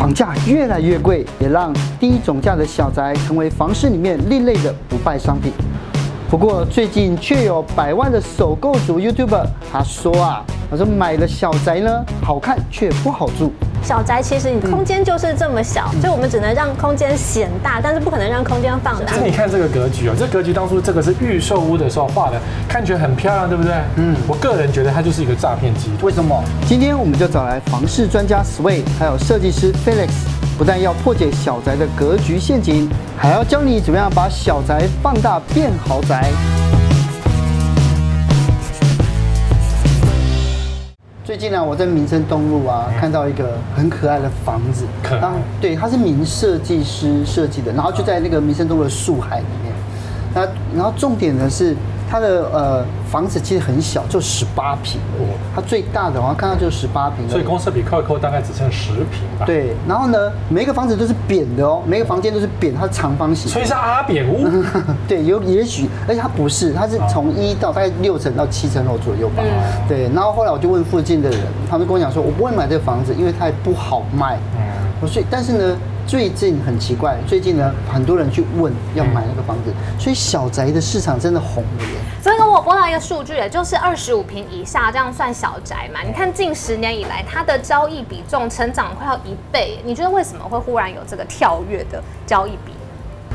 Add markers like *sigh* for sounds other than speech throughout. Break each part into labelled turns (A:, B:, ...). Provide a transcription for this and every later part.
A: 房价越来越贵，也让低总价的小宅成为房市里面另类的不败商品。不过最近却有百万的首购族 YouTuber，他说啊，他说买了小宅呢，好看却不好住。
B: 小宅其实你空间就是这么小，嗯、所以我们只能让空间显大，但是不可能让空间放大。
C: 你看这个格局哦，这、格局当初这个是预售屋的时候画的，看起来很漂亮，对不对？嗯，我个人觉得它就是一个诈骗集团。
A: 为什么？今天我们就找来房事专家 Sway，还有设计师 Felix，不但要破解小宅的格局陷阱，还要教你怎么样把小宅放大变豪宅。最近呢、啊，我在民生东路啊，看到一个很可爱的房子，可爱，对，它是名设计师设计的，然后就在那个民生东路的树海里面，那然后重点呢是。它的呃房子其实很小，就十八平。它最大的，我看到就十八平。
C: 所以公司比扣一扣，大概只剩十平吧。
A: 对，然后呢，每一个房子都是扁的哦，每个房间都是扁，它是长方形。
C: 所以是阿扁屋。*laughs*
A: 对，有也许，而且它不是，它是从一到大概六层到七层楼左右吧。对，然后后来我就问附近的人，他们跟我讲说，我不会买这个房子，因为它也不好卖。嗯。我说，但是呢。最近很奇怪，最近呢，很多人去问要买那个房子，所以小宅的市场真的红了耶。
B: 所以呢我播到一个数据，也就是二十五平以下这样算小宅嘛？你看近十年以来，它的交易比重成长快要一倍，你觉得为什么会忽然有这个跳跃的交易比？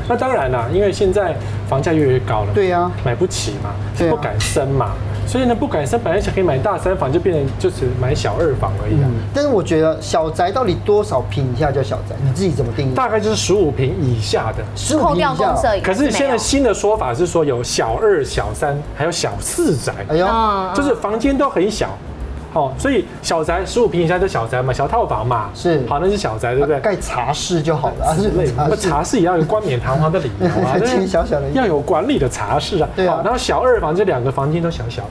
C: 那当然啦，因为现在房价越来越高了，
A: 对呀、啊，
C: 买不起嘛，就不敢升嘛。所以呢，不改善，本来想可以买大三房，就变成就是买小二房而已啊。
A: 嗯，但是我觉得小宅到底多少平以下叫小宅？你自己怎么定义？
C: 大概就是十五平以下的，
A: 十五平以下。
C: 可是现在新的说法是说有小二、小三，还有小四宅。哎呦，就是房间都很小。哦，所以小宅十五平以下就小宅嘛，小套房嘛，是好，那是小宅，对不对？
A: 盖茶室就好了，是类。*laughs*
C: 那茶室也要有冠冕堂皇的理由啊，*laughs*
A: 小小的
C: 要有管理的茶室啊。对啊。然后小二房这两个房间都小小，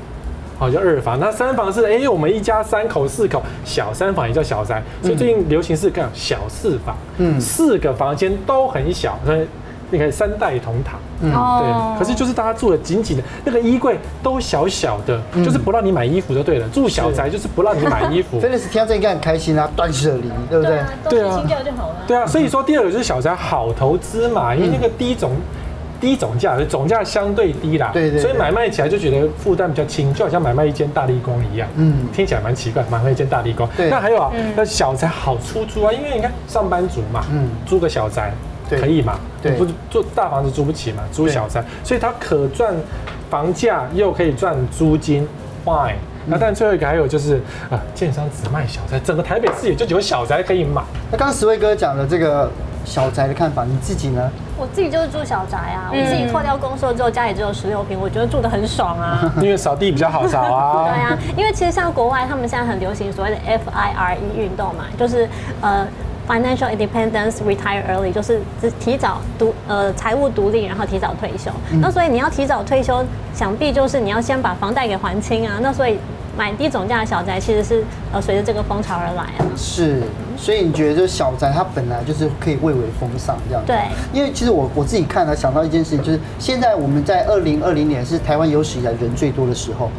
C: 好叫二房。那三房是哎，我们一家三口四口，小三房也叫小宅。所以最近流行是干小四房，嗯，四个房间都很小，所以。你看三代同堂，嗯，对，可是就是大家住的紧紧的，那个衣柜都小小的，嗯、就是不让你买衣服就对了。住小宅就是不让你买衣服。
A: 真的是听到这应该很开心啊，断舍离，对不对？
B: 对啊，清掉就好了。
C: 对啊，所以说第二个就是小宅好投资嘛，因为那个低总低总价，总价相对低啦，对，对对，所以买卖起来就觉得负担比较轻，就好像买卖一间大立光一样，嗯，听起来蛮奇怪，买卖一间大立光。对，那还有啊，那小宅好出租啊，因为你看上班族嘛，嗯，租个小宅。可以嘛？对，不做大房子租不起嘛，租小宅，所以它可赚房价又可以赚租金，fine。那但最后一个还有就是啊，建商只卖小宅，整个台北市也就只有小宅可以买。
A: 那刚刚十位哥讲的这个小宅的看法，你自己呢？
B: 我自己就是住小宅啊，我自己扣掉公设之后，家里只有十六平，我觉得住的很爽啊。*laughs*
C: 因为扫地比较好扫啊。*laughs*
B: 对啊，因为其实像国外，他们现在很流行所谓的 FIRE 运动嘛，就是呃。Financial independence, retire early，就是提早独呃财务独立，然后提早退休。嗯、那所以你要提早退休，想必就是你要先把房贷给还清啊。那所以买低总价的小宅其实是呃随着这个风潮而来啊。
A: 是，所以你觉得就小宅它本来就是可以蔚为风尚这样子？
B: 对。
A: 因为其实我我自己看了，想到一件事情，就是现在我们在二零二零年是台湾有史以来人最多的时候。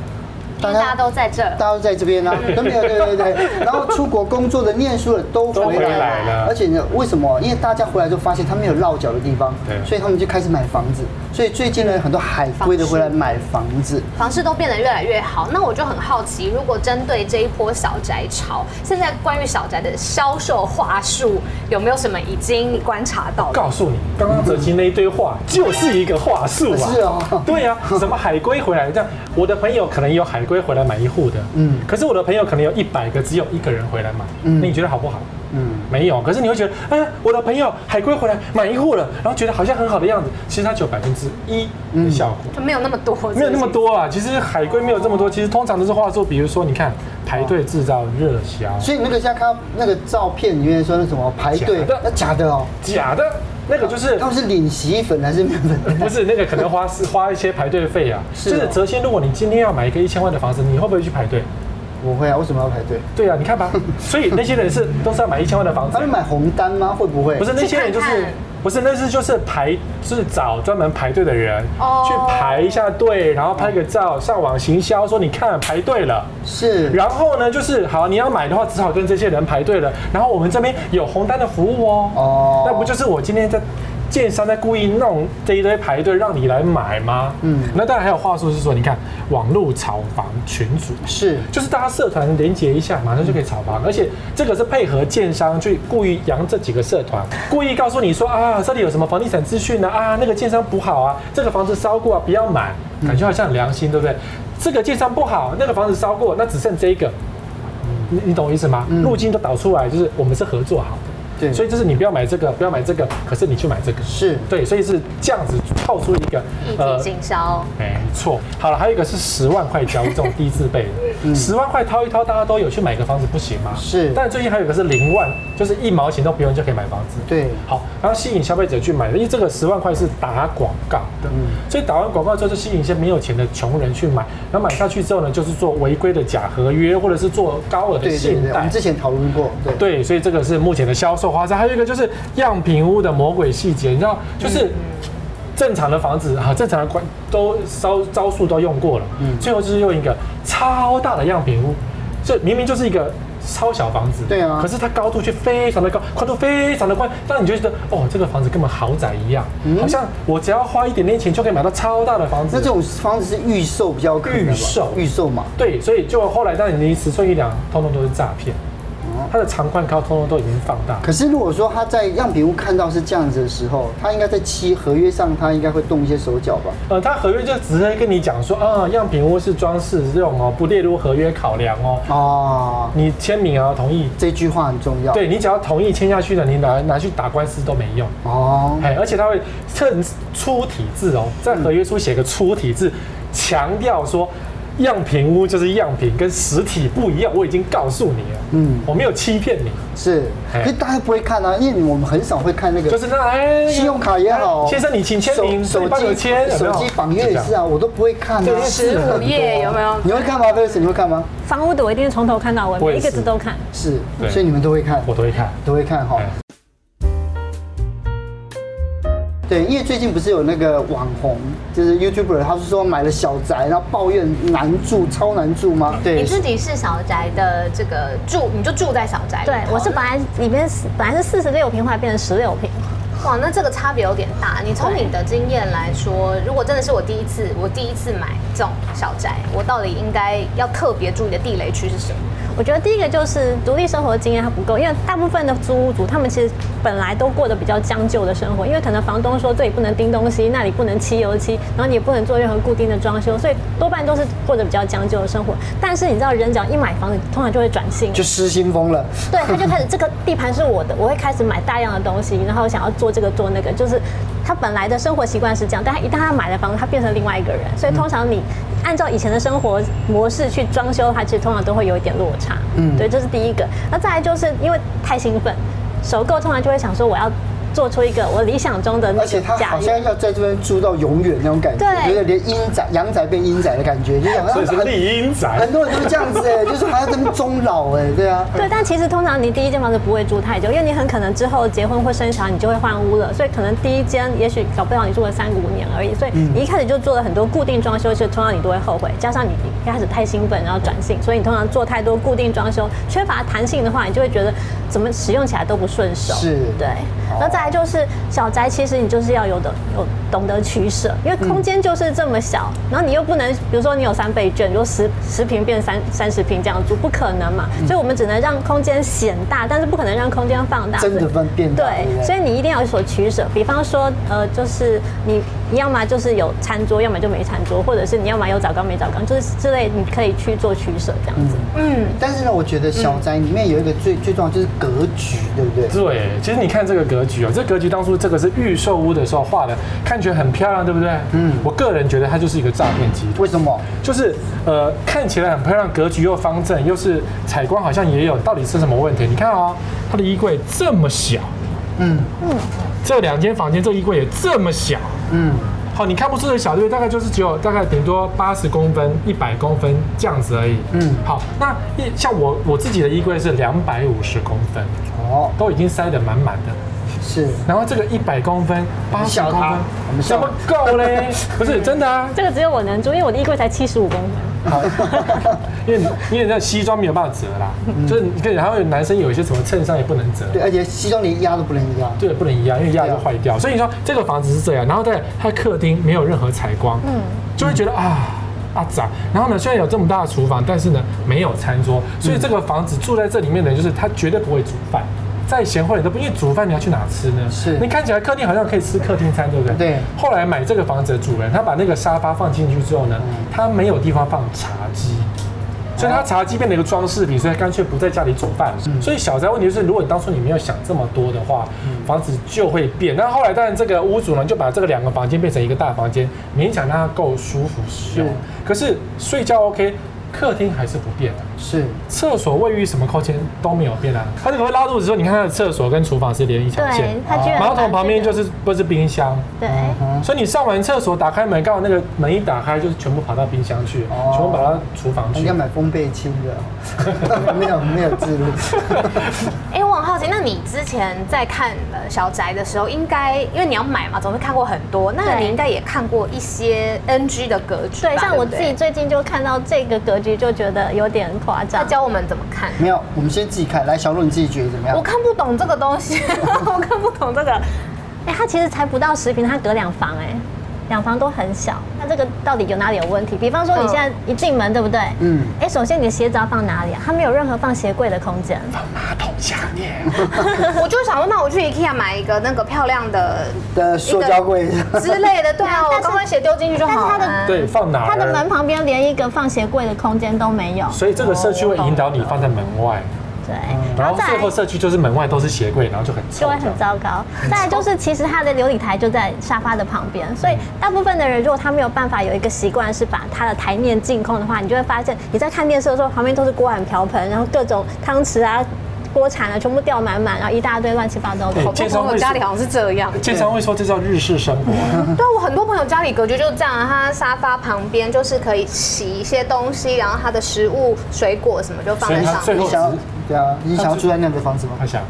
B: 大家都在这，
A: 大家都在这边呢、啊，*laughs* 都没有，对对对。然后出国工作的、念书的都回来了，而且呢，为什么？因为大家回来就发现他没有落脚的地方，对，所以他们就开始买房子。所以最近呢，很多海归的回来买房子，
B: 房市都变得越来越好。那我就很好奇，如果针对这一波小宅潮，现在关于小宅的销售话术，有没有什么已经观察到？
C: 告诉你，刚刚走进那一堆话就是一个话术啊！是啊，对呀，什么海归回来这样，我的朋友可能有海归回来买一户的，嗯，可是我的朋友可能有一百个，只有一个人回来买，嗯，那你觉得好不好？嗯，没有。可是你会觉得，哎呀，我的朋友海归回来买一户了，然后觉得好像很好的样子，其实它只有百分之一的效果，
B: 就没有那么多，
C: 没有那么多啊。其实海归没有这么多，其实通常都是话术，比如说你看排队制造热销，
A: 所以那个现在看那个照片里面说那什么排队，那假的哦，
C: 假的，那个就是
A: 他们是领洗衣粉还是面粉？*laughs*
C: 不是那个可能花是花一些排队费啊。是哲先，如果你今天要买一个一千万的房子，你会不会去排队？
A: 不会啊，为什么要排队？
C: 对啊，你看吧，*laughs* 所以那些人是都是要买一千万的房子，
A: 他们买红单吗？会不会？
C: 不是那些人就是看看不是，那是就是排，就是找专门排队的人去排一下队，然后拍个照，上网行销说你看排队了。
A: 是。
C: 然后呢，就是好，你要买的话，只好跟这些人排队了。然后我们这边有红单的服务哦。哦。那不就是我今天在。建商在故意弄这一堆排队让你来买吗？嗯，那当然还有话术是说，你看网络炒房群组
A: 是，
C: 就是大家社团连接一下，马上就可以炒房，而且这个是配合建商去故意扬这几个社团，故意告诉你说啊，这里有什么房地产资讯呢？啊，那个建商不好啊，这个房子烧过啊，不要买，感觉好像很良心，对不对？这个建商不好，那个房子烧过，那只剩这一个，你你懂我意思吗？路径都导出来，就是我们是合作好的。对，所以就是你不要买这个，不要买这个，可是你去买这个，
A: 是。对，
C: 所以是这样子套出一个
B: 呃，经销，
C: 没错。好了，还有一个是十万块交易这种低自备的，十万块掏一掏，大家都有去买个房子不行吗？
A: 是。
C: 但最近还有一个是零万，就是一毛钱都不用就可以买房子。
A: 对，
C: 好，然后吸引消费者去买，因为这个十万块是打广告的，嗯，所以打完广告之后就吸引一些没有钱的穷人去买，然后买下去之后呢，就是做违规的假合约，或者是做高额的信贷。
A: 我们之前讨论过，对
C: 对，所以这个是目前的销售花招，还有一个就是。样品屋的魔鬼细节，你知道，就是正常的房子啊，正常的关都招招数都用过了，嗯，最后就是用一个超大的样品屋，这明明就是一个超小房子，
A: 对啊，
C: 可是它高度却非常的高，宽度非常的宽，让你就觉得哦，这个房子根本豪宅一样，好像我只要花一点点钱就可以买到超大的房子。
A: 那这种房子是预售比较可能，预售。预售嘛，
C: 对，所以就后来当你尺寸一量，通通都是诈骗。它的长宽高通通都已经放大。
A: 可是如果说他在样品屋看到是这样子的时候，他应该在期合约上，他应该会动一些手脚吧？
C: 呃，他合约就直接跟你讲说，啊，样品屋是装饰用哦，不列入合约考量哦。哦，你签名啊，同意。
A: 这句话很重要。
C: 对，你只要同意签下去了，你拿拿去打官司都没用。哦，哎，而且他会趁粗体字哦，在合约书写个粗体字，强调说。样品屋就是样品，跟实体不一样。我已经告诉你了，嗯，我没有欺骗你。
A: 是，因为大家不会看啊，因为我们很少会看那个，
C: 就是那哎，
A: 信用卡也好，
C: 先生你请签名，手机签，
A: 手机绑约也是啊，我都不会看。
B: 十五页有没有？
A: 你会看吗？菲斯，你会看吗？
B: 房屋的我一定是从头看到尾，每一个字都看。
A: 是，所以你们都会看，
C: 我都会看，
A: 都会看哈。对，因为最近不是有那个网红，就是 YouTuber，他是说买了小宅，然后抱怨难住，超难住吗？对，
B: 你自己是小宅的这个住，你就住在小宅。对，我是本来里面本来是四十六平，后来变成十六平。哇，那这个差别有点大。你从你的经验来说，如果真的是我第一次，我第一次买这种小宅，我到底应该要特别注意的地雷区是什么？我觉得第一个就是独立生活经验它不够，因为大部分的租屋族他们其实本来都过得比较将就的生活，因为可能房东说这里不能钉东西，那里不能漆油漆，然后你也不能做任何固定的装修，所以多半都是过得比较将就的生活。但是你知道，人只要一买房子，通常就会转性，
A: 就失心疯了。
B: 对，他就开始这个地盘是我的，我会开始买大量的东西，然后想要做这个做那个，就是他本来的生活习惯是这样，但他一旦他买了房子，他变成另外一个人，所以通常你。按照以前的生活模式去装修的话，其实通常都会有一点落差。嗯，对，这是第一个。那再来就是因为太兴奋，首购通常就会想说我要。做出一个我理想中的那，而
A: 且他好像要在这边住到永远那种感觉，对，有点连阴宅、阳宅变阴宅的感觉，就想
C: 所以是立阴宅，
A: 很多人都是这样子哎，就是还要这边终老哎，对啊。
B: 对，但其实通常你第一间房子不会住太久，因为你很可能之后结婚或生小孩，你就会换屋了，所以可能第一间也许搞不好你住了三五年而已，所以你一开始就做了很多固定装修，其实通常你都会后悔，加上你一开始太兴奋，然后转性，所以你通常做太多固定装修，缺乏弹性的话，你就会觉得怎么使用起来都不顺手。
A: 是，
B: 对。那再来就是小宅，其实你就是要有的有懂得取舍，因为空间就是这么小，然后你又不能，比如说你有三倍券，如果十十平变三三十平这样住，不可能嘛，所以我们只能让空间显大，但是不可能让空间放大。
A: 真的分变大。
B: 对，所以你一定要有所取舍。比方说，呃，就是你你要么就是有餐桌，要么就没餐桌，或者是你要么有澡缸没澡缸，就是之类，你可以去做取舍这样子。
A: 嗯，但是呢，我觉得小宅里面有一个最最重要就是格局，对不对？
C: 对，其实你看这个格局哦，这格局当初这个是预售屋的时候画的，看起来很漂亮，对不对？嗯，我个人觉得它就是一个诈骗集团。
A: 为什么？就是
C: 呃，看起来很漂亮，格局又方正，又是采光好像也有，到底是什么问题？你看哦，它的衣柜这么小，嗯嗯，这两间房间这个衣柜也这么小，嗯，好，你看不出的小队？大概就是只有大概顶多八十公分、一百公分这样子而已。嗯，好，那一像我我自己的衣柜是两百五十公分。哦，都已经塞得满满的，
A: 是。
C: 然后这个一百公分、八十公分，怎么够嘞？*laughs* 不是真的啊，
B: 这个只有我能租，因为我的衣柜才七十五公分。*laughs*
C: 因为因为那西装没有办法折啦，就是你看，然后男生有一些什么衬衫也不能折，
A: 对，而且西装连压都不能压，
C: 对，不能压，因为压就坏掉。所以你说这个房子是这样，然后在它客厅没有任何采光，嗯，就会觉得啊啊杂。然后呢，虽然有这么大的厨房，但是呢没有餐桌，所以这个房子住在这里面的人，就是他绝对不会煮饭。再贤惠你都不，因为煮饭你要去哪吃呢？
A: 是
C: 你看起来客厅好像可以吃客厅餐，对不对？
A: 对。
C: 后来买这个房子的主人，他把那个沙发放进去之后呢，他没有地方放茶几，所以他茶几变成一个装饰品，所以他干脆不在家里煮饭。所以小宅问题就是，如果你当初你没有想这么多的话，房子就会变。那后来当然这个屋主呢，就把这个两个房间变成一个大房间，勉强让它够舒服使用。可是睡觉 OK。客厅还是不变的，
A: 是
C: 厕所、卫浴什么空间都没有变啊。他这个会拉肚子？说你看他的厕所跟厨房是连一条线，马桶旁边就是不是冰箱？
B: 对，
C: 所以你上完厕所打开门，刚好那个门一打开，就是全部跑到冰箱去，全部跑到厨房去。
A: 应该买风倍清的，*laughs* 没有没有记录。
D: 哎，我那你之前在看小宅的时候，应该因为你要买嘛，总是看过很多，那你应该也看过一些 NG 的格局。
B: 对，像我自己最近就看到这个格局。就觉得有点夸张。
D: 教我们怎么看？
A: 没有，我们先自己看。来，小鹿你自己觉得怎么样？
D: 我看不懂这个东西，*laughs* 我看不懂这个。
B: 哎，它其实才不到十平，它隔两房，哎，两房都很小。那这个到底有哪里有问题？比方说你现在一进门，对不对？嗯。哎，首先你的鞋子要放哪里啊？它没有任何放鞋柜的空间。
C: 放马桶下面。
D: 我就想说，那我去 IKEA 买一个那个漂亮的
A: 的塑胶柜
D: 之类的，对啊，我刚刚鞋丢进去就好了。
B: 它的
C: 对放哪？
B: 它的门旁边连一个放鞋柜的空间都没有。
C: 所以这个社区会引导你放在门外。
B: 对，
C: 然后最后社区就是门外都是鞋柜，然后就很
B: 就会很糟糕。再来就是，其实它的流理台就在沙发的旁边，所以大部分的人如果他没有办法有一个习惯是把他的台面净空的话，你就会发现你在看电视的时候，旁边都是锅碗瓢盆，然后各种汤匙啊、*laughs* 锅铲啊，全部掉满满，然后一大堆乱七八糟的。
D: 建商我家里好像是这样，
C: 建商会说这叫日式生活。*laughs*
D: 对，我很多朋友家里格局就是这样，他沙发旁边就是可以洗一些东西，然后他的食物、水果什么就放在上面。
A: 对啊，你想要住在那样的房子吗？
C: 他想，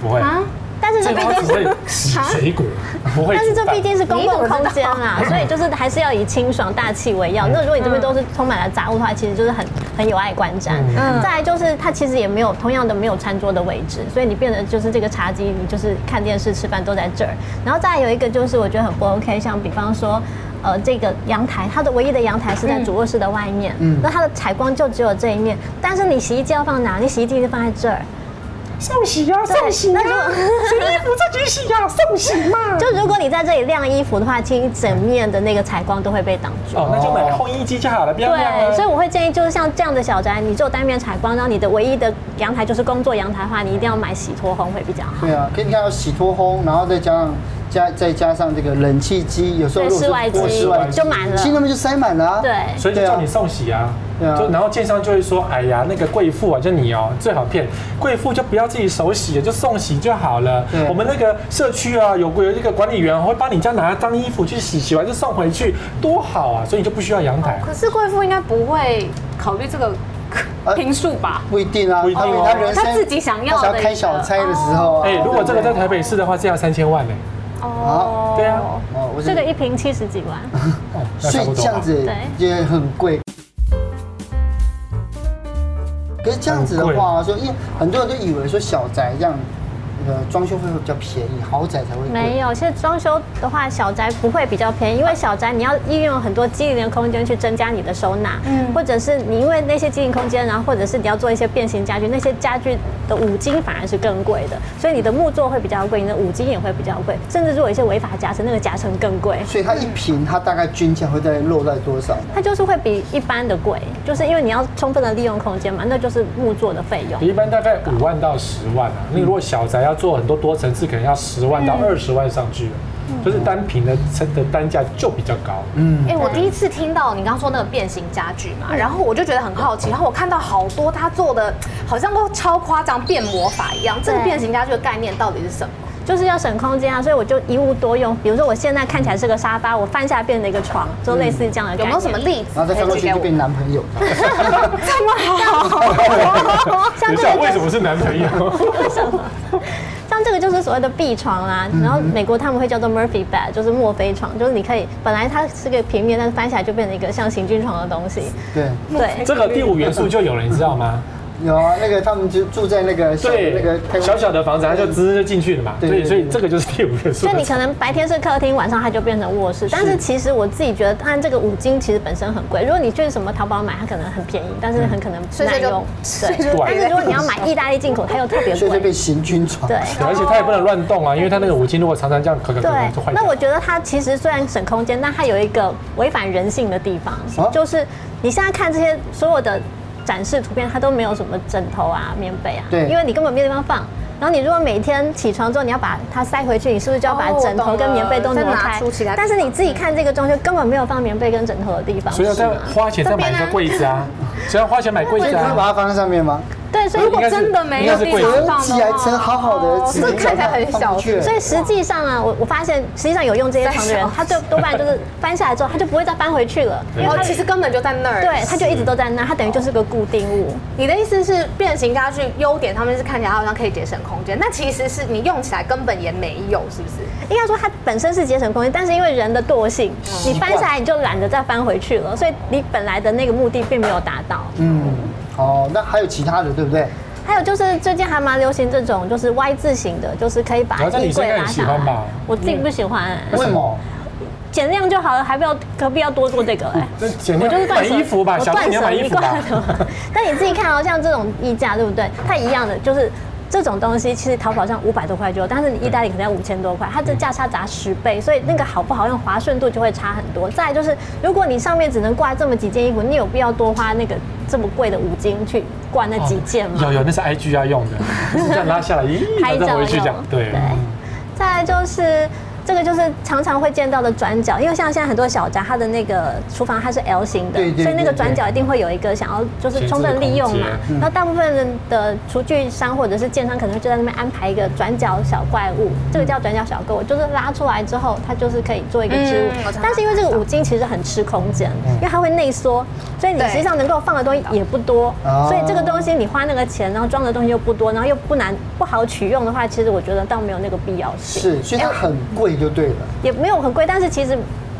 C: 不会
B: 啊。但是这毕竟是
C: 洗水果，不会。
B: 但是这毕竟是公共空间啦，所以就是还是要以清爽大气为要。那如果你这边都是充满了杂物的话，其实就是很很有碍观瞻。嗯。再来就是它其实也没有同样的没有餐桌的位置，所以你变得就是这个茶几，你就是看电视吃饭都在这儿。然后再来有一个就是我觉得很不 OK，像比方说。呃，这个阳台，它的唯一的阳台是在主卧室的外面，嗯，那它的采光就只有这一面。但是你洗衣机要放哪？你洗衣机就放在这儿，
C: 送洗呀，送洗呀，洗衣服自己洗呀，送洗嘛。*laughs*
B: 就如果你在这里晾衣服的话，其实整面的那个采光都会被挡住。
C: 哦，那就买烘衣机就好了，不要晾。
B: 对，所以我会建议，就是像这样的小宅，你只有单面采光，然后你的唯一的阳台就是工作阳台的话，你一定要买洗脱烘会比较好。
A: 对啊，可以你看要洗脱烘，然后再加上。加再加上这个冷气机，有时候
B: 室外机就满了，
A: 新那边就塞满了啊。
B: 对，
C: 所以就叫你送洗啊。就然后建商就会说，哎呀，那个贵妇啊，就你哦，最好骗贵妇就不要自己手洗，就送洗就好了。我们那个社区啊，有有一个管理员会帮你家拿脏衣服去洗，洗完就送回去，多好啊！所以你就不需要阳台。
D: 可是贵妇应该不会考虑这个平数吧？
A: 不一定啊，
C: 不一定哦。
D: 他自己想要
A: 的开小差的时候，
C: 哎，如果这个在台北市的话，这要三千万呢。
B: 哦，对啊，哦，这个一瓶七十几万，*laughs*
A: 所以这样子也很贵。可是这样子的话，说因为很多人都以为说小宅这样。呃，装修会不会比较便宜？豪宅才会
B: 没有。其实装修的话，小宅不会比较便宜，因为小宅你要运用很多机灵的空间去增加你的收纳，嗯，或者是你因为那些机灵空间，然后或者是你要做一些变形家具，那些家具的五金反而是更贵的，所以你的木作会比较贵，你的五金也会比较贵，甚至做一些违法夹层，那个夹层更贵。
A: 所以它一平它大概均价会在落在多少？
B: 它就是会比一般的贵，就是因为你要充分的利用空间嘛，那就是木作的费用。
C: 一般大概五万到十万啊，你如果小宅要。要做很多多层次，可能要十万到二十万上去了，嗯、就是单品的成的单价就比较高。
D: 嗯，哎，我第一次听到你刚刚说那个变形家具嘛，然后我就觉得很好奇，然后我看到好多他做的好像都超夸张，变魔法一样。这个变形家具的概念到底是什么？
B: 就是要省空间啊，所以我就一物多用。比如说我现在看起来是个沙发，我翻下来变成一个床，就类似这样的。
D: 有没有什么例子？
A: 然后再翻过去就变男朋友。*laughs*
D: 这么好？
C: 等一下，为什么是男朋友？
B: 为什么？像这个就是所谓的壁床啦，然后美国他们会叫做 Murphy bed，就是墨菲床，就是你可以本来它是个平面，但是翻起来就变成一个像行军床的东西。
A: 对
B: 对，
C: 这个第五元素就有了，你知道吗？
A: 有啊，那个他们就住在那个小那个
C: 小小的房子，他就直接就进去了嘛。对，所以所以这个就是第五元素。
B: 所以你可能白天是客厅，晚上它就变成卧室。但是其实我自己觉得，按这个五金其实本身很贵。如果你去什么淘宝买，它可能很便宜，但是很可能不耐用。*laughs* 对。但是如果你要买意大利进口，它又特别贵。
A: 所以被行军床。
B: 对。
C: 而且它也不能乱动啊，因为它那个五金如果常常这样可可可就坏。
B: 那我觉得它其实虽然省空间，但它有一个违反人性的地方，就是你现在看这些所有的。展示图片，它都没有什么枕头啊、棉被啊，
A: 对，
B: 因为你根本没有地方放。然后你如果每天起床之后你要把它塞回去，你是不是就要把枕头跟棉被都挪开？但是你自己看这个装修根本没有放棉被跟枕头的地方，
C: 所以要再花钱再买一个柜子啊，所以要花钱买柜子啊，
A: 你把它放在上面吗？
B: 对，所以如果真的没有地方放的话，
A: 好好的，
D: 这看起来很小。所
B: 以实际上啊，我我发现实际上有用这些床的人，他就多半就是翻下来之后，他就不会再翻回去了，
D: 因为其实根本就在那儿。
B: 对，他就一直都在那，他等于就是个固定物。
D: 你的意思是变形家具优点，他们是看起来好像可以节省空间，那其实是你用起来根本也没有，是不是？
B: 应该说它本身是节省空间，但是因为人的惰性，你翻下来你就懒得再翻回去了，所以你本来的那个目的并没有达到。
A: 嗯，哦，那还有其他的，对不对？
B: 还有就是最近还蛮流行这种，就是 Y 字型的，就是可以把衣柜拉下来。我自己不喜欢。
A: 为什么？
B: 减量就好了，还不要何必要多做这个？哎，
C: 减量就是买衣服吧，小妹你要买衣服吧。*laughs*
B: 但你自己看哦，像这种衣架，对不对？它一样的，就是。这种东西其实淘宝上五百多块就有，但是你意大利可能要五千多块，它这价差砸十倍，所以那个好不好用、滑顺度就会差很多。再来就是，如果你上面只能挂这么几件衣服，你有必要多花那个这么贵的五金去挂那几件吗？
C: 有有，那是 IG 要用的，*laughs* 这样拉下来，咦，拍照回去讲，对对。
B: 再来就是。这个就是常常会见到的转角，因为像现在很多小家，它的那个厨房它是 L 型的，所以那个转角一定会有一个想要就是充分利用嘛。然后大部分的厨具商或者是建商可能会就在那边安排一个转角小怪物，这个叫转角小怪物，就是拉出来之后它就是可以做一个置物。但是因为这个五金其实很吃空间，因为它会内缩，所以你实际上能够放的东西也不多。所以这个东西你花那个钱，然后装的东西又不多，然后又不难不好取用的话，其实我觉得倒没有那个必要性。
A: 是，所以它很贵。就对了，
B: 也没有很贵，但是其实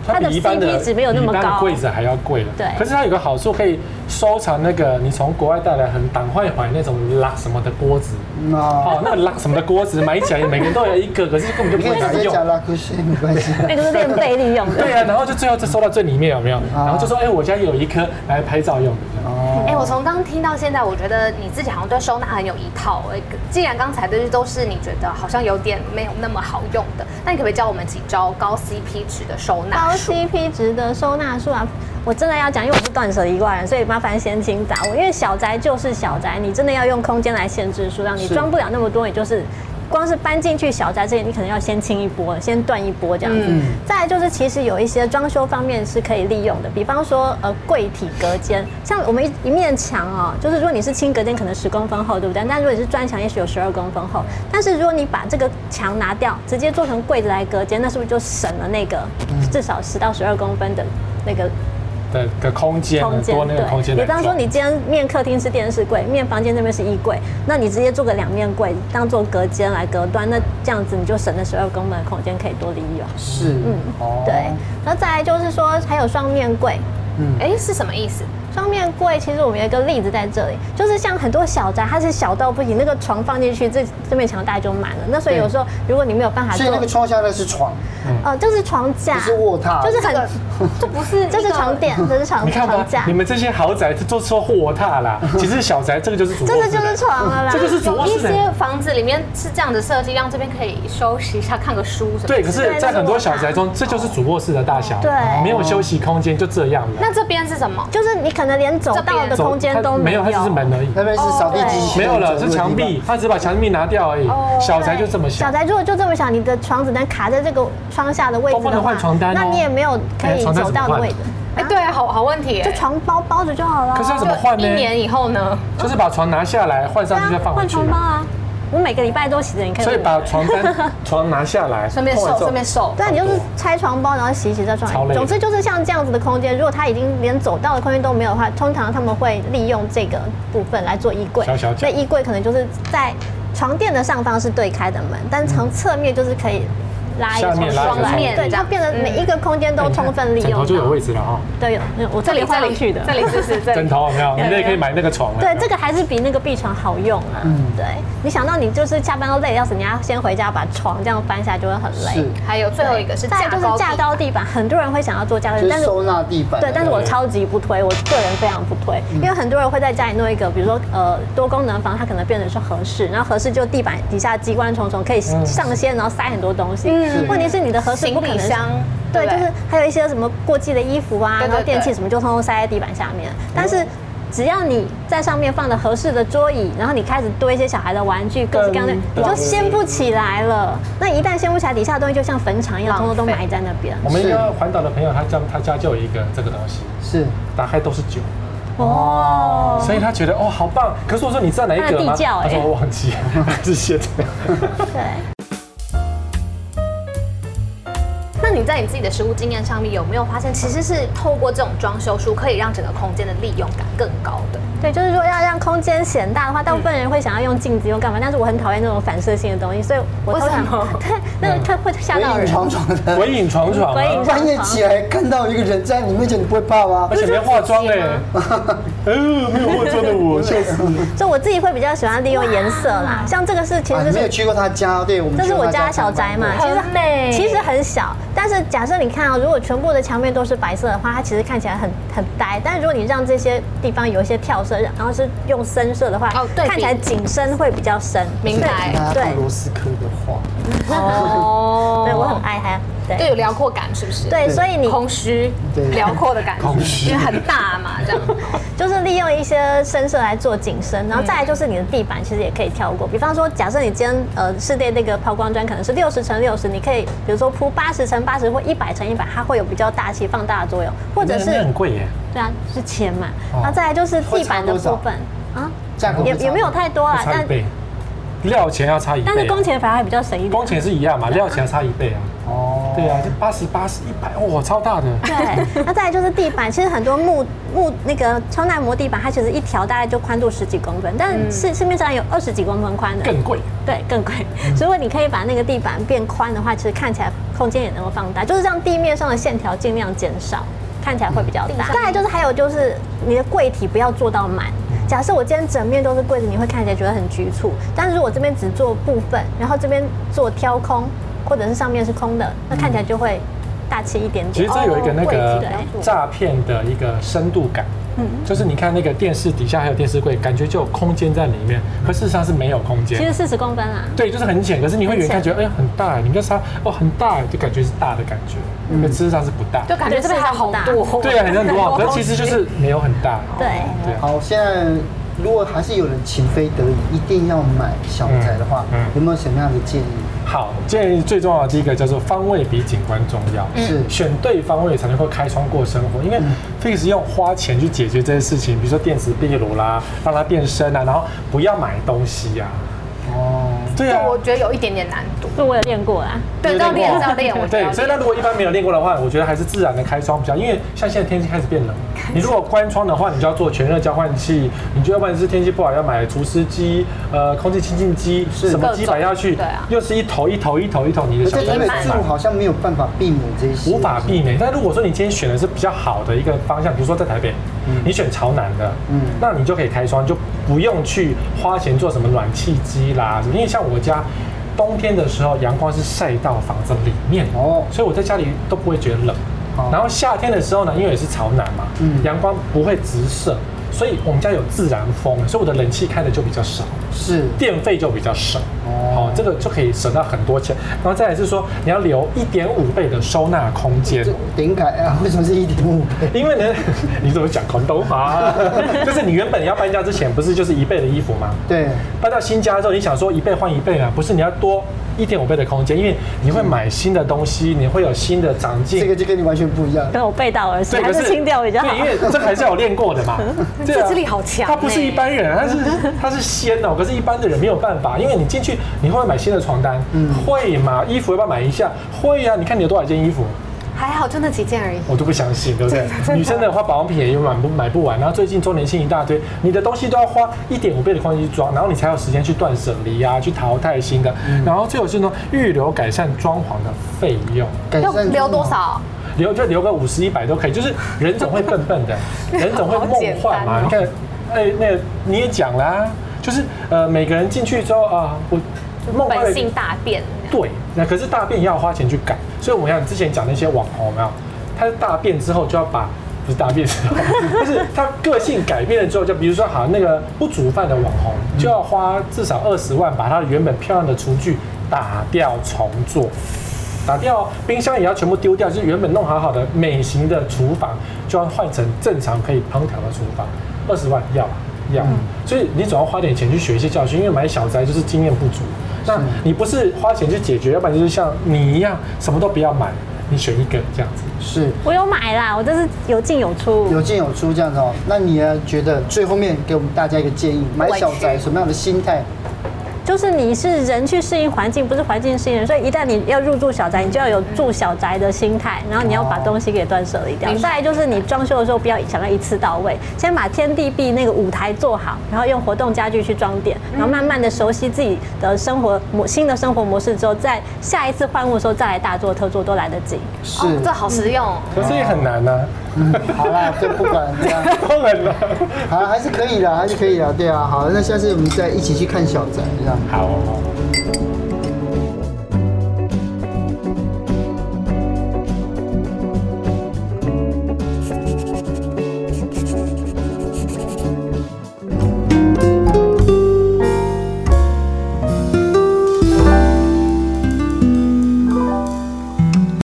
B: 它的 CP 值没有那么高，
C: 柜子还要贵了。
B: 对，
C: 可是它有个好处，可以收藏那个你从国外带来很挡坏坏那种拉什么的锅子。哦，那个拉什么的锅子买起来每个人都有一个，可是根本就不会拿用。
A: 拉库西没关系，
B: 那个是练背利用的。
C: 对啊，然后就最后就收到最里面有没有？然后就说哎，我家有一颗来拍照用的。
D: 哦，哎，我从刚听到现在，我觉得你自己好像对收纳很有一套。哎，既然刚才的都是你觉得好像有点没有那么好用的，那你可不可以教我们几招高 CP 值的收纳？
B: 高 CP 值的收纳术啊，我真的要讲，因为我是断舍离挂人，所以麻烦先请杂物。因为小宅就是小宅，你真的要用空间来限制数量，你装不了那么多，也就是。光是搬进去小宅这些，你可能要先清一波，先断一波这样子。嗯、再来就是，其实有一些装修方面是可以利用的，比方说呃柜体隔间，像我们一一面墙啊，就是如果你是轻隔间，可能十公分厚，对不对？但如果你是砖墙，也许有十二公分厚。但是如果你把这个墙拿掉，直接做成柜子来隔间，那是不是就省了那个至少十到十二公分的那个？
C: 的的空间，空间对，
B: 比方说你今天面客厅是电视柜，面房间那边是衣柜，那你直接做个两面柜当做隔间来隔断，那这样子你就省了十二公分的空间可以多利用。
A: 是，嗯，哦，
B: 对，然后再来就是说还有双面柜，
D: 嗯，哎，是什么意思？
B: 双面柜其实我们有一个例子在这里，就是像很多小宅，它是小到不行，那个床放进去，这这面墙大概就满了。那所以有时候如果你没有办法做，
A: 那个窗下那是床，
B: 呃，就是床架，
A: 是卧榻，
B: 就是很，这不是，*laughs* 这是床垫，这是床，床架。
C: 你们这些豪宅都说卧榻啦，*laughs* 其实小宅这个就是主卧室，
B: 这个就是床了啦。
C: 这就是主卧室。
D: 一些房子里面是这样的设计，让这边可以休息一下，看个书什么。
C: 对，可是，在很多小宅中，这就是主卧室的大小，
B: 对，
C: 没有休息空间，就这样了。
D: 那这边是什么？
B: 就是你可能连走道。的空间都没有，
C: 它只是门而已。
A: 那边是扫地机器，
C: 没有了，是墙壁。他只把墙壁拿掉而已。小宅就这么小。
B: 小宅如果就这么小，你的床只能卡在这个窗下的位置的话，
C: 不能换床单，
B: 那你也没有可以走到的位置。
D: 哎，对啊，好好问题。
B: 就床包包着就好了。
C: 可是要怎么换呢？
D: 一年以后呢？
C: 就是把床拿下来，换上去再放回去。
B: 换床包啊。我每个礼拜都洗的，你可以。
C: 所以把床单 *laughs* 床拿下来，
D: 顺便瘦，顺便瘦。
B: 对，你就是拆床包，然后洗一洗再装。总之就是像这样子的空间，如果他已经连走道的空间都没有的话，通常他们会利用这个部分来做衣柜。
C: 小小。
B: 那衣柜可能就是在床垫的上方是对开的门，但从侧面就是可以。拉一层
C: 双
B: 面，对，它变得每一个空间都充分利用。枕
C: 头就有位置了哈。
B: 对，有，我这里换上去的。
D: 这里是是
C: 枕头有没有？你也可以买那个床。
B: 对，这个还是比那个壁床好用啊。嗯，对。你想到你就是下班都累要死，你要先回家把床这样搬下来就会很累。
D: 还有最后一个是
B: 再就是架高地板，很多人会想要做架高地板，但是
A: 收纳地板。
B: 对，但是我超级不推，我个人非常不推，因为很多人会在家里弄一个，比如说呃多功能房，它可能变成是合适，然后合适就地板底下机关重重，可以上线，然后塞很多东西。嗯。问题是你的。合适不可能箱，对，就是还有一些什么过季的衣服啊，然后电器什么就通通塞在地板下面。但是只要你在上面放的合适的桌椅，然后你开始堆一些小孩的玩具，各式各样的，你就掀不起来了。那一旦掀不起来，底下的东西就像坟场一样，通通都埋在那边。
C: 我们一个环岛的朋友，他家他家就有一个这个东西，
A: 是
C: 打开都是酒哦，所以他觉得哦好棒。可是我说你知道哪一个吗？他说我忘记，是现在。对。
D: 你在你自己的实物经验上面有没有发现，其实是透过这种装修书，可以让整个空间的利用感更高的？
B: 对，就是说要让空间显大的话，大部分人会想要用镜子用干嘛？但是我很讨厌那种反射性的东西，所以我通常 *laughs* 对那个会会吓到人。
A: 鬼影幢幢的，
C: 鬼影幢幢，*laughs*
B: 鬼影。*laughs*
A: 半夜起来看到一个人在你面前，你不会怕吗？
C: 而且没化妆哎，呃，没有化妆的我，笑死。
B: 就我自己会比较喜欢利用颜色啦，像这个是其实是
A: 没有去过他家，对我们
B: 这是我家小宅嘛，其实
D: 美，
B: 其实很小，但是假设你看啊，如果全部的墙面都是白色的话，它其实看起来很很呆。但是如果你让这些地方有一些跳色，然后是用深色的话，哦，对，看起来景深会比较深。
D: 明白，
A: 对。罗斯科的画，
B: 哦，*laughs* 对我很爱它。
D: 对，有辽阔感，是不是？
B: 对，所以你
D: 空虚、辽阔的感觉，因为很大嘛，这样。*laughs*
B: 就是利用一些深色来做景深，然后再来就是你的地板其实也可以跳过。比方说，假设你今天呃室内那个抛光砖可能是六十乘六十，你可以比如说铺八十乘八十或一百乘一百，它会有比较大气放大的作用。或者是
C: 很贵耶。
B: 对啊，是钱嘛。然后再来就是地板的部分啊，也也没有太多啊，但
C: 料钱要差一倍，
B: 但是工钱反而还比较省一点。
C: 工钱是一样嘛，料钱要差一倍啊。哦，对啊，就八十八十一百，哇，超大的。
B: 对，那再来就是地板，其实很多木木那个超耐磨地板，它其实一条大概就宽度十几公分，但市市面上有二十几公分宽的，
C: 更贵。
B: 对，更贵。*laughs* 如果你可以把那个地板变宽的话，其实看起来空间也能够放大，就是让地面上的线条尽量减少，看起来会比较大。再来就是还有就是你的柜体不要做到满。假设我今天整面都是柜子，你会看起来觉得很局促。但是如果这边只做部分，然后这边做挑空，或者是上面是空的，那看起来就会大气一点点。
C: 其实这有一个那个诈骗的一个深度感。嗯，就是你看那个电视底下还有电视柜，感觉就有空间在里面，可事实上是没有空间。
B: 其实四十公分啊。
C: 对，就是很浅，可是你会远看觉得哎呀很大，你跟它哦很大，就感觉是大的感觉，可事实上是不大。
D: 就感觉这边还好多。
C: 对啊，很多，*laughs* 可是其实就是没有很大。
B: 对。
C: 对。
A: 好，现在如果还是有人情非得已一定要买小宅的话，有没有什么样的建议？
C: 好，建议最重要的第一个叫做方位比景观重要，是选对方位才能够开窗过生活。因为 Fix 用花钱去解决这些事情，比如说电磁壁炉啦，让它变深啊，然后不要买东西呀。
A: 哦。
D: 对啊，我觉得有一点点难度。
B: 这我有练过啊，
D: 对，要练，要练。我
C: 对，所以那如果一般没有练过的话，我觉得还是自然的开窗比较，因为像现在天气开始变冷，你如果关窗的话，你就要做全热交换器，你就要不然是天气不好要买除湿机，呃，空气清净机，什么机摆下去，对啊，又是一头一头一头一头，你的小
A: 台北住好像没有办法避免这些，
C: 无法避免。但如果说你今天选的是比较好的一个方向，比如说在台北，你选朝南的，嗯，那你就可以开窗，就不用去花钱做什么暖气机啦，因为像我家。冬天的时候，阳光是晒到房子里面哦，所以我在家里都不会觉得冷。然后夏天的时候呢，因为也是朝南嘛，阳光不会直射，所以我们家有自然风，所以我的冷气开的就比较少，是电费就比较省。哦，这个就可以省到很多钱。然后再来是说，你要留一点五倍的收纳空间。
A: 点解啊？为什么是一点五倍？
C: 因为呢，*laughs* 你怎么讲广东话？*laughs* 就是你原本要搬家之前，不是就是一倍的衣服吗？
A: 对。
C: 搬到新家之后，你想说一倍换一倍啊？不是，你要多一点五倍的空间，因为你会买新的东西，你会有新的长进。
A: 这个就跟你完全不一样。
B: 跟我背道而驰，还是清掉比较好。
C: 对，因为这还是有练过的嘛。*laughs*
D: 自制力好强。
C: 他不是一般人，他是他是仙哦。可是，一般的人没有办法，因为你进去。你会买新的床单？嗯，会嘛？衣服要不要买一下？会呀、啊。你看你有多少件衣服？
D: 还好就那几件而已。
C: 我都不相信，对不对？女生的话，保养品也买不买不完，然后最近周年庆一大堆，你的东西都要花一点五倍的况且去装，然后你才有时间去断舍离啊，去淘汰新的。嗯、然后最后是呢，预留改善装潢的费用，
D: 要留多少？
C: 留就留个五十一百都可以，就是人总会笨笨的，*laughs* 人总会梦幻嘛。哦、你看，哎，那个你也讲啦、啊，就是呃，每个人进去之后啊，我
D: 梦本性大变。
C: 对，那可是大便要花钱去改，所以我们像之前讲那些网红，有没有？他大便之后就要把不是大便之后，就是他个性改变了之后，就比如说好那个不煮饭的网红，就要花至少二十万把他原本漂亮的厨具打掉重做。打掉冰箱也要全部丢掉，就是原本弄好好的美型的厨房，就要换成正常可以烹调的厨房，二十万要所以你总要花点钱去学一些教训，因为买小宅就是经验不足。那你不是花钱去解决，要不然就是像你一样什么都不要买，你选一个这样子。
A: 是
B: 我有买啦，我就是有进有出，
A: 有进有出这样子哦。那你呢？觉得最后面给我们大家一个建议，买小宅什么样的心态？
B: 就是你是人去适应环境，不是环境适应人，所以一旦你要入住小宅，你就要有住小宅的心态，然后你要把东西给断舍离掉。再来就是你装修的时候不要想要一次到位，先把天地壁那个舞台做好，然后用活动家具去装点，然后慢慢的熟悉自己的生活模新的生活模式之后，在下一次换物的时候再来大做特做都来得及。
D: 是，哦、这好实用。
C: 可是也很难呢、啊。
A: 嗯，*laughs* 好啦，就不管这样，不
C: 管了，*laughs*
A: 好，还是可以的，还是可以的，对啊，好，那下次我们再一起去看小宅，这样。
C: 好。